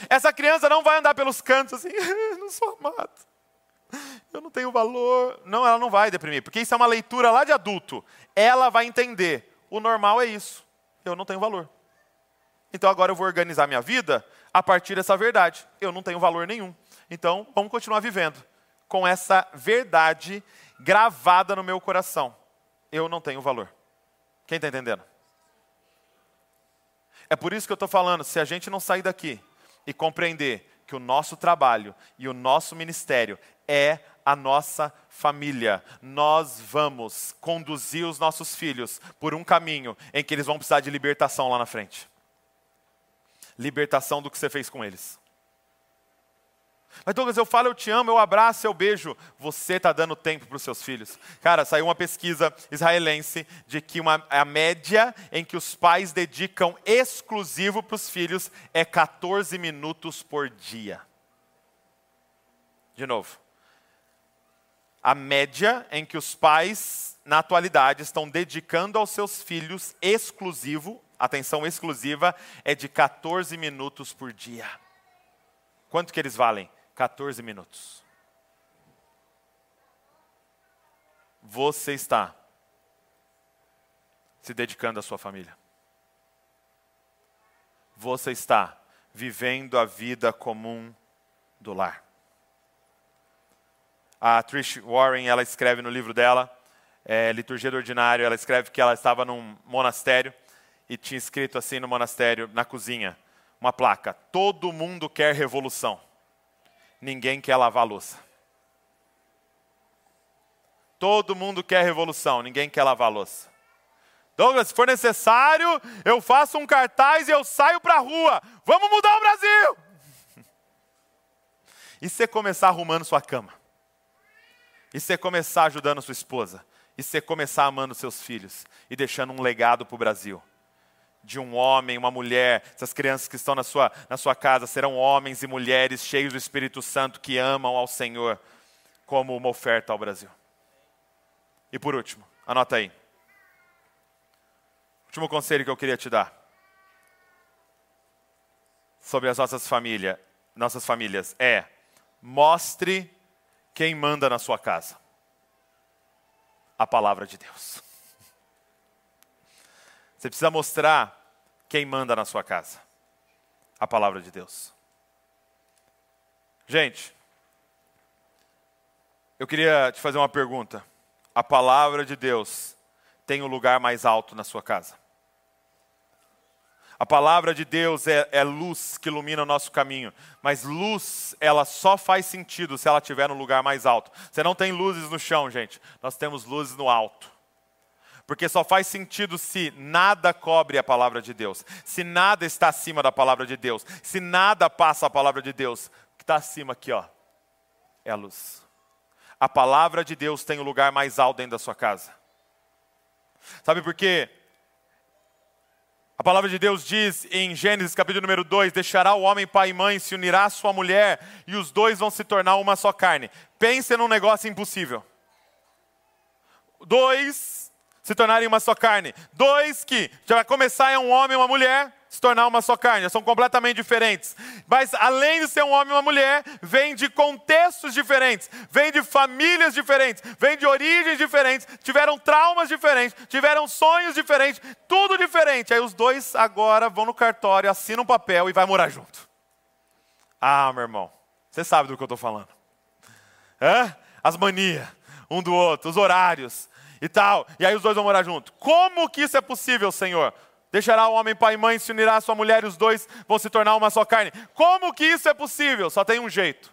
Essa criança não vai andar pelos cantos assim, não sou amado. eu não tenho valor. Não, ela não vai deprimir, porque isso é uma leitura lá de adulto. Ela vai entender. O normal é isso. Eu não tenho valor. Então agora eu vou organizar minha vida a partir dessa verdade. Eu não tenho valor nenhum. Então vamos continuar vivendo com essa verdade gravada no meu coração. Eu não tenho valor. Quem está entendendo? É por isso que eu estou falando: se a gente não sair daqui e compreender que o nosso trabalho e o nosso ministério é a nossa família. Nós vamos conduzir os nossos filhos por um caminho em que eles vão precisar de libertação lá na frente libertação do que você fez com eles. Mas Douglas, eu falo, eu te amo, eu abraço, eu beijo. Você está dando tempo para os seus filhos. Cara, saiu uma pesquisa israelense de que uma, a média em que os pais dedicam exclusivo para os filhos é 14 minutos por dia. De novo. A média em que os pais, na atualidade, estão dedicando aos seus filhos exclusivo, atenção exclusiva, é de 14 minutos por dia. Quanto que eles valem? 14 minutos. Você está se dedicando à sua família. Você está vivendo a vida comum do lar. A Trish Warren, ela escreve no livro dela, é, Liturgia do Ordinário, ela escreve que ela estava num monastério e tinha escrito assim no monastério, na cozinha, uma placa: Todo mundo quer revolução ninguém quer lavar louça. Todo mundo quer revolução, ninguém quer lavar louça. Douglas, se for necessário, eu faço um cartaz e eu saio para a rua. Vamos mudar o Brasil! E você começar arrumando sua cama? E você começar ajudando sua esposa? E você começar amando seus filhos? E deixando um legado para o Brasil? De um homem, uma mulher, essas crianças que estão na sua, na sua casa serão homens e mulheres cheios do Espírito Santo que amam ao Senhor como uma oferta ao Brasil. E por último, anota aí. Último conselho que eu queria te dar sobre as nossas famílias, nossas famílias é: mostre quem manda na sua casa. A palavra de Deus. Você precisa mostrar quem manda na sua casa. A palavra de Deus. Gente, eu queria te fazer uma pergunta. A palavra de Deus tem um lugar mais alto na sua casa? A palavra de Deus é, é, luz que ilumina o nosso caminho, mas luz, ela só faz sentido se ela estiver no lugar mais alto. Você não tem luzes no chão, gente, nós temos luzes no alto. Porque só faz sentido se nada cobre a palavra de Deus, se nada está acima da palavra de Deus, se nada passa a palavra de Deus. O que está acima aqui, ó, é a luz. A palavra de Deus tem o lugar mais alto dentro da sua casa. Sabe por quê? A palavra de Deus diz em Gênesis capítulo número 2: Deixará o homem pai e mãe, se unirá à sua mulher, e os dois vão se tornar uma só carne. Pense num negócio impossível. Dois se tornarem uma só carne. Dois que já vai começar é um homem e uma mulher, se tornar uma só carne, são completamente diferentes. Mas além de ser um homem e uma mulher, vem de contextos diferentes, vem de famílias diferentes, vem de origens diferentes, tiveram traumas diferentes, tiveram sonhos diferentes, tudo diferente. Aí os dois agora vão no cartório, assinam um papel e vai morar junto. Ah, meu irmão, você sabe do que eu estou falando. Hã? As manias, um do outro, os horários, e tal. E aí os dois vão morar junto. Como que isso é possível, Senhor? Deixará o homem pai e mãe, se unirá a sua mulher e os dois vão se tornar uma só carne. Como que isso é possível? Só tem um jeito.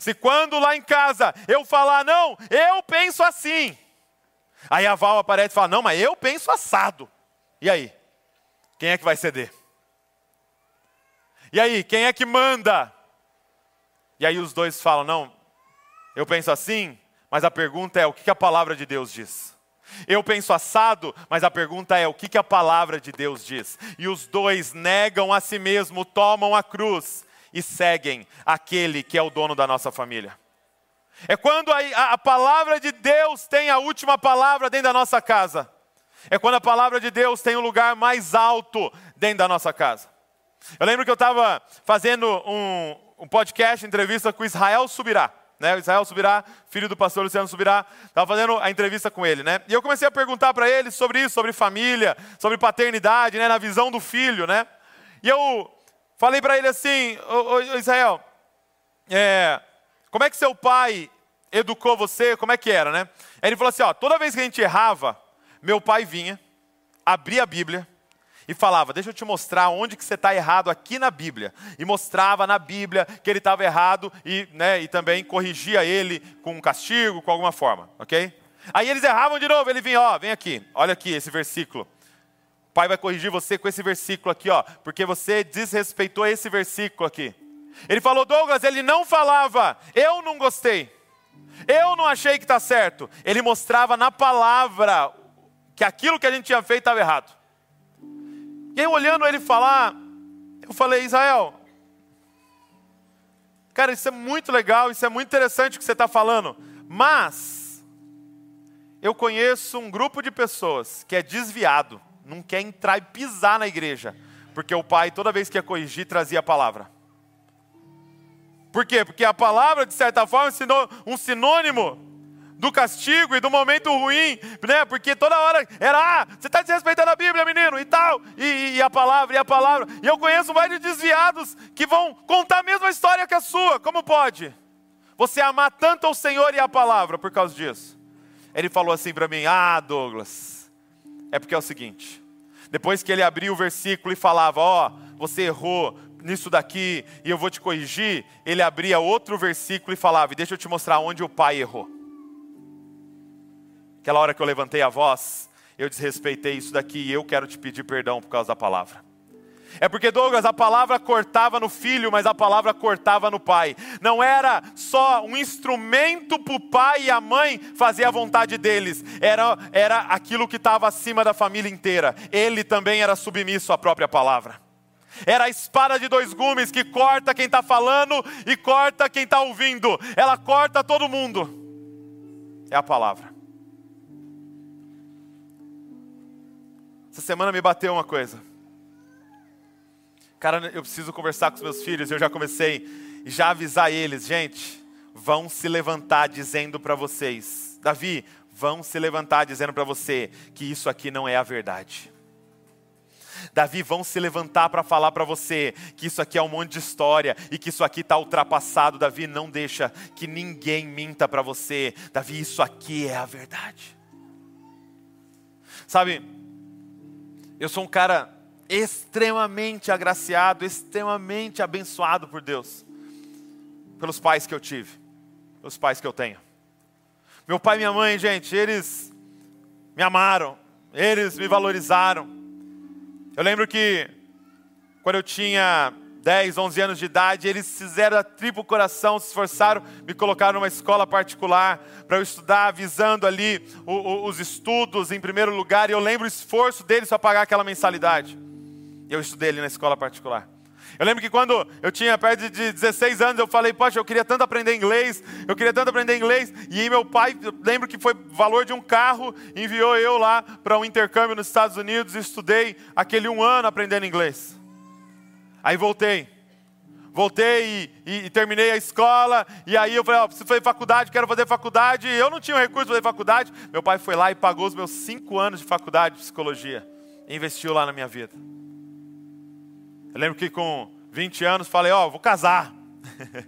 Se quando lá em casa eu falar, não, eu penso assim. Aí a Val aparece e fala, não, mas eu penso assado. E aí? Quem é que vai ceder? E aí, quem é que manda? E aí os dois falam, não, eu penso assim, mas a pergunta é: o que a palavra de Deus diz? Eu penso assado, mas a pergunta é: o que a palavra de Deus diz? E os dois negam a si mesmo, tomam a cruz e seguem aquele que é o dono da nossa família. É quando a, a palavra de Deus tem a última palavra dentro da nossa casa. É quando a palavra de Deus tem o um lugar mais alto dentro da nossa casa. Eu lembro que eu estava fazendo um, um podcast, entrevista com Israel Subirá. Né? Israel Subirá, filho do pastor Luciano Subirá, estava fazendo a entrevista com ele, né? E eu comecei a perguntar para ele sobre isso, sobre família, sobre paternidade, né? Na visão do filho, né? E eu falei para ele assim, Israel, é, como é que seu pai educou você? Como é que era, né? Aí ele falou assim, ó, toda vez que a gente errava, meu pai vinha, abria a Bíblia e falava: Deixa eu te mostrar onde que você está errado aqui na Bíblia. E mostrava na Bíblia que ele estava errado e, né, e também corrigia ele com um castigo, com alguma forma, ok? Aí eles erravam de novo, ele vinha, ó, vem aqui, olha aqui esse versículo. O pai vai corrigir você com esse versículo aqui, ó, porque você desrespeitou esse versículo aqui. Ele falou, Douglas, ele não falava, eu não gostei, eu não achei que está certo. Ele mostrava na palavra que aquilo que a gente tinha feito estava errado. E aí, olhando ele falar, eu falei, Israel, cara, isso é muito legal, isso é muito interessante o que você está falando, mas eu conheço um grupo de pessoas que é desviado, não quer entrar e pisar na igreja, porque o pai, toda vez que ia corrigir, trazia a palavra. Por quê? Porque a palavra, de certa forma, é um sinônimo do castigo e do momento ruim, né? Porque toda hora era, ah, você está desrespeitando a Bíblia, menino, e tal, e, e, a palavra, e a palavra. E eu conheço vários desviados que vão contar a mesma história que a sua. Como pode? Você amar tanto ao Senhor e a palavra por causa disso. Ele falou assim para mim: Ah, Douglas, é porque é o seguinte. Depois que ele abriu o versículo e falava: Ó, oh, você errou nisso daqui e eu vou te corrigir, ele abria outro versículo e falava: e Deixa eu te mostrar onde o pai errou. Aquela hora que eu levantei a voz, eu desrespeitei isso daqui e eu quero te pedir perdão por causa da palavra. É porque, Douglas, a palavra cortava no filho, mas a palavra cortava no pai. Não era só um instrumento para o pai e a mãe fazer a vontade deles, era, era aquilo que estava acima da família inteira. Ele também era submisso à própria palavra. Era a espada de dois gumes que corta quem está falando e corta quem está ouvindo. Ela corta todo mundo. É a palavra. Essa semana me bateu uma coisa. Cara, eu preciso conversar com os meus filhos. Eu já comecei já avisar eles, gente, vão se levantar dizendo para vocês, Davi, vão se levantar dizendo para você que isso aqui não é a verdade. Davi, vão se levantar para falar para você que isso aqui é um monte de história e que isso aqui está ultrapassado. Davi, não deixa que ninguém minta para você. Davi, isso aqui é a verdade. Sabe, eu sou um cara extremamente agraciado, extremamente abençoado por Deus, pelos pais que eu tive, pelos pais que eu tenho. Meu pai e minha mãe, gente, eles me amaram, eles me valorizaram. Eu lembro que quando eu tinha 10, 11 anos de idade, eles fizeram a triplo coração, se esforçaram, me colocaram numa escola particular para eu estudar, visando ali o, o, os estudos em primeiro lugar, e eu lembro o esforço deles para pagar aquela mensalidade. Eu estudei ali na escola particular. Eu lembro que quando eu tinha perto de 16 anos, eu falei, poxa, eu queria tanto aprender inglês, eu queria tanto aprender inglês. E aí meu pai, lembro que foi valor de um carro, enviou eu lá para um intercâmbio nos Estados Unidos e estudei aquele um ano aprendendo inglês. Aí voltei. Voltei e, e, e, terminei a escola, e aí eu falei, ó, preciso fazer faculdade, quero fazer faculdade. Eu não tinha recurso para fazer faculdade. Meu pai foi lá e pagou os meus cinco anos de faculdade de psicologia. E investiu lá na minha vida. Eu lembro que com 20 anos falei, ó, vou casar.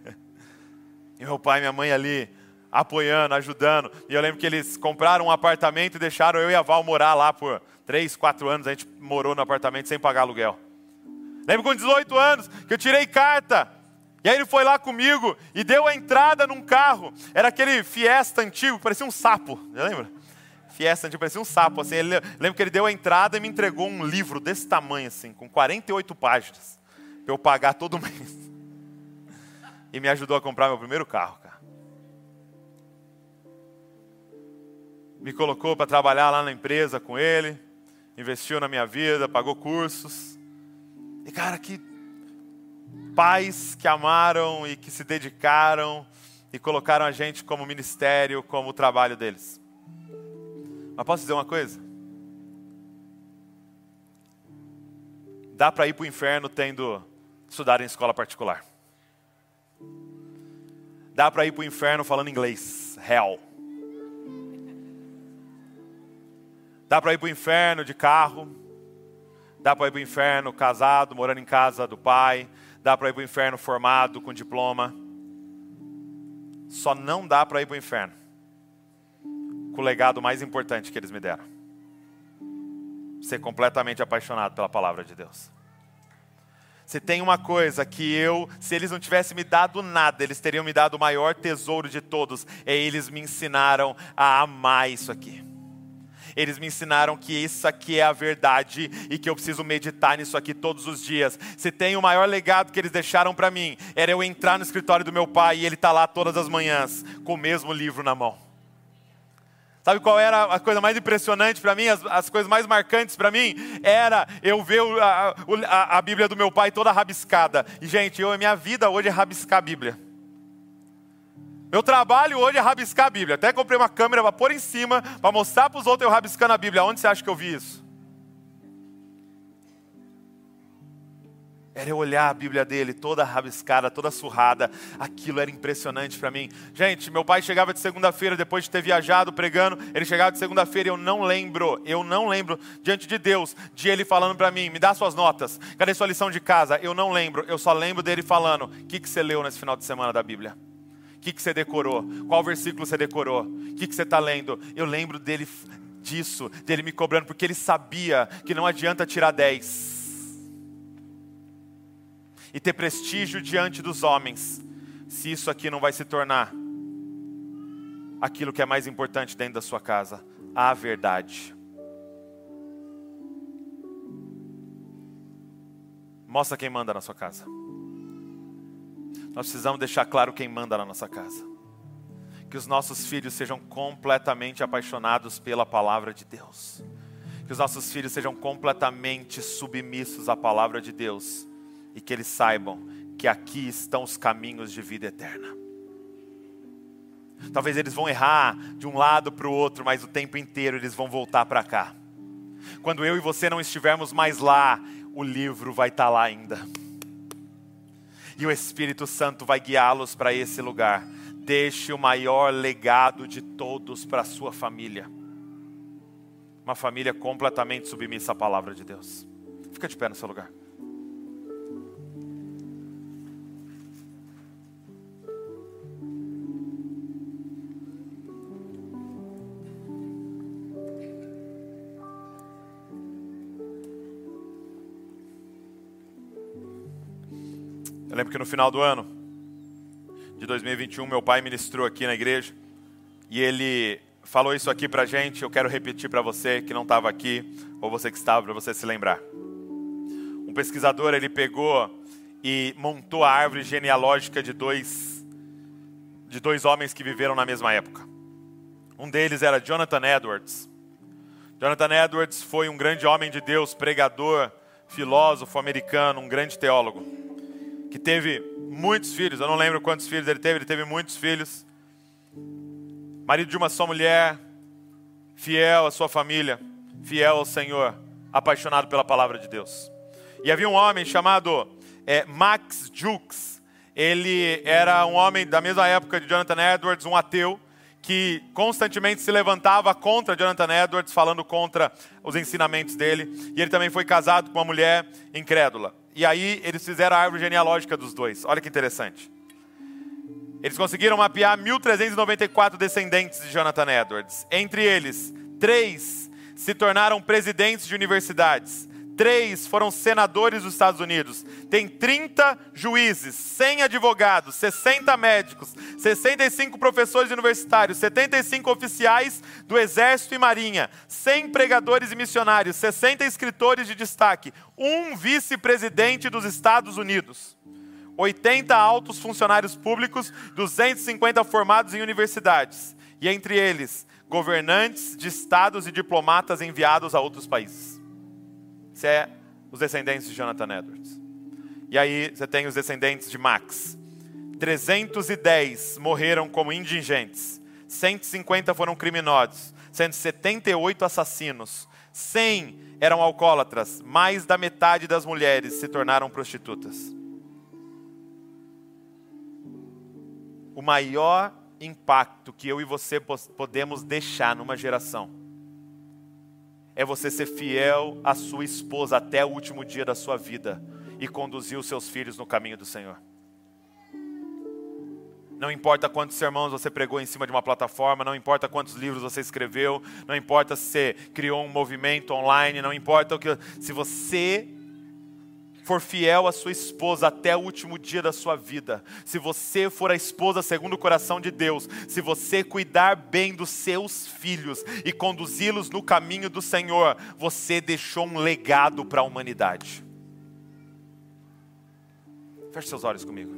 e meu pai e minha mãe ali apoiando, ajudando. E eu lembro que eles compraram um apartamento e deixaram eu e a Val morar lá por 3, 4 anos. A gente morou no apartamento sem pagar aluguel. Lembro com 18 anos que eu tirei carta. E aí ele foi lá comigo e deu a entrada num carro. Era aquele Fiesta antigo, parecia um sapo. Lembra? Fiesta antigo, parecia um sapo. Assim. Ele, lembro que ele deu a entrada e me entregou um livro desse tamanho, assim, com 48 páginas. Para eu pagar todo mês. E me ajudou a comprar meu primeiro carro, cara. Me colocou para trabalhar lá na empresa com ele. Investiu na minha vida, pagou cursos. E cara, que pais que amaram e que se dedicaram e colocaram a gente como ministério, como trabalho deles. Mas posso dizer uma coisa? Dá para ir para o inferno tendo estudado em escola particular. Dá para ir para o inferno falando inglês. Hell. Dá para ir para o inferno de carro. Dá para ir para o inferno casado, morando em casa do pai. Dá para ir para o inferno formado, com diploma. Só não dá para ir para o inferno com o legado mais importante que eles me deram: ser completamente apaixonado pela palavra de Deus. Se tem uma coisa que eu, se eles não tivessem me dado nada, eles teriam me dado o maior tesouro de todos, é eles me ensinaram a amar isso aqui. Eles me ensinaram que isso aqui é a verdade e que eu preciso meditar nisso aqui todos os dias. Se tem o maior legado que eles deixaram para mim, era eu entrar no escritório do meu pai e ele tá lá todas as manhãs com o mesmo livro na mão. Sabe qual era a coisa mais impressionante para mim, as, as, coisas mais marcantes para mim? Era eu ver a, a, a, Bíblia do meu pai toda rabiscada. E, gente, eu, minha vida hoje é rabiscar a Bíblia. Meu trabalho hoje é rabiscar a Bíblia. Até comprei uma câmera para pôr em cima, para mostrar para os outros eu rabiscando a Bíblia. Onde você acha que eu vi isso? Era eu olhar a Bíblia dele toda rabiscada, toda surrada. Aquilo era impressionante para mim. Gente, meu pai chegava de segunda-feira, depois de ter viajado pregando, ele chegava de segunda-feira e eu não lembro, eu não lembro, diante de Deus, de ele falando para mim: me dá suas notas, cadê sua lição de casa? Eu não lembro, eu só lembro dele falando: o que, que você leu nesse final de semana da Bíblia? Que, que você decorou? Qual versículo você decorou? O que, que você está lendo? Eu lembro dele disso, dele me cobrando, porque ele sabia que não adianta tirar 10 e ter prestígio diante dos homens, se isso aqui não vai se tornar aquilo que é mais importante dentro da sua casa, a verdade. Mostra quem manda na sua casa. Nós precisamos deixar claro quem manda na nossa casa. Que os nossos filhos sejam completamente apaixonados pela palavra de Deus. Que os nossos filhos sejam completamente submissos à palavra de Deus e que eles saibam que aqui estão os caminhos de vida eterna. Talvez eles vão errar de um lado para o outro, mas o tempo inteiro eles vão voltar para cá. Quando eu e você não estivermos mais lá, o livro vai estar tá lá ainda. E o Espírito Santo vai guiá-los para esse lugar. Deixe o maior legado de todos para a sua família. Uma família completamente submissa à palavra de Deus. Fica de pé no seu lugar. Que no final do ano de 2021, meu pai ministrou aqui na igreja e ele falou isso aqui pra gente. Eu quero repetir para você que não estava aqui, ou você que estava, para você se lembrar. Um pesquisador ele pegou e montou a árvore genealógica de dois de dois homens que viveram na mesma época. Um deles era Jonathan Edwards. Jonathan Edwards foi um grande homem de Deus, pregador, filósofo americano, um grande teólogo que teve muitos filhos, eu não lembro quantos filhos ele teve, ele teve muitos filhos. Marido de uma só mulher, fiel à sua família, fiel ao Senhor, apaixonado pela palavra de Deus. E havia um homem chamado é, Max Jukes. Ele era um homem da mesma época de Jonathan Edwards, um ateu, que constantemente se levantava contra Jonathan Edwards, falando contra os ensinamentos dele. E ele também foi casado com uma mulher incrédula. E aí eles fizeram a árvore genealógica dos dois. Olha que interessante. Eles conseguiram mapear 1.394 descendentes de Jonathan Edwards. Entre eles, três se tornaram presidentes de universidades três foram senadores dos Estados Unidos. Tem 30 juízes, 100 advogados, 60 médicos, 65 professores universitários, 75 oficiais do Exército e Marinha, 100 pregadores e missionários, 60 escritores de destaque, um vice-presidente dos Estados Unidos. 80 altos funcionários públicos, 250 formados em universidades, e entre eles, governantes de estados e diplomatas enviados a outros países. Isso é os descendentes de Jonathan Edwards. E aí você tem os descendentes de Max. 310 morreram como indigentes. 150 foram criminosos. 178 assassinos. 100 eram alcoólatras. Mais da metade das mulheres se tornaram prostitutas. o maior impacto que eu e você podemos deixar numa geração é você ser fiel à sua esposa até o último dia da sua vida e conduzir os seus filhos no caminho do Senhor. Não importa quantos sermões você pregou em cima de uma plataforma, não importa quantos livros você escreveu, não importa se você criou um movimento online, não importa o que. Se você for fiel à sua esposa até o último dia da sua vida, se você for a esposa segundo o coração de Deus, se você cuidar bem dos seus filhos e conduzi-los no caminho do Senhor, você deixou um legado para a humanidade. Feche seus olhos comigo.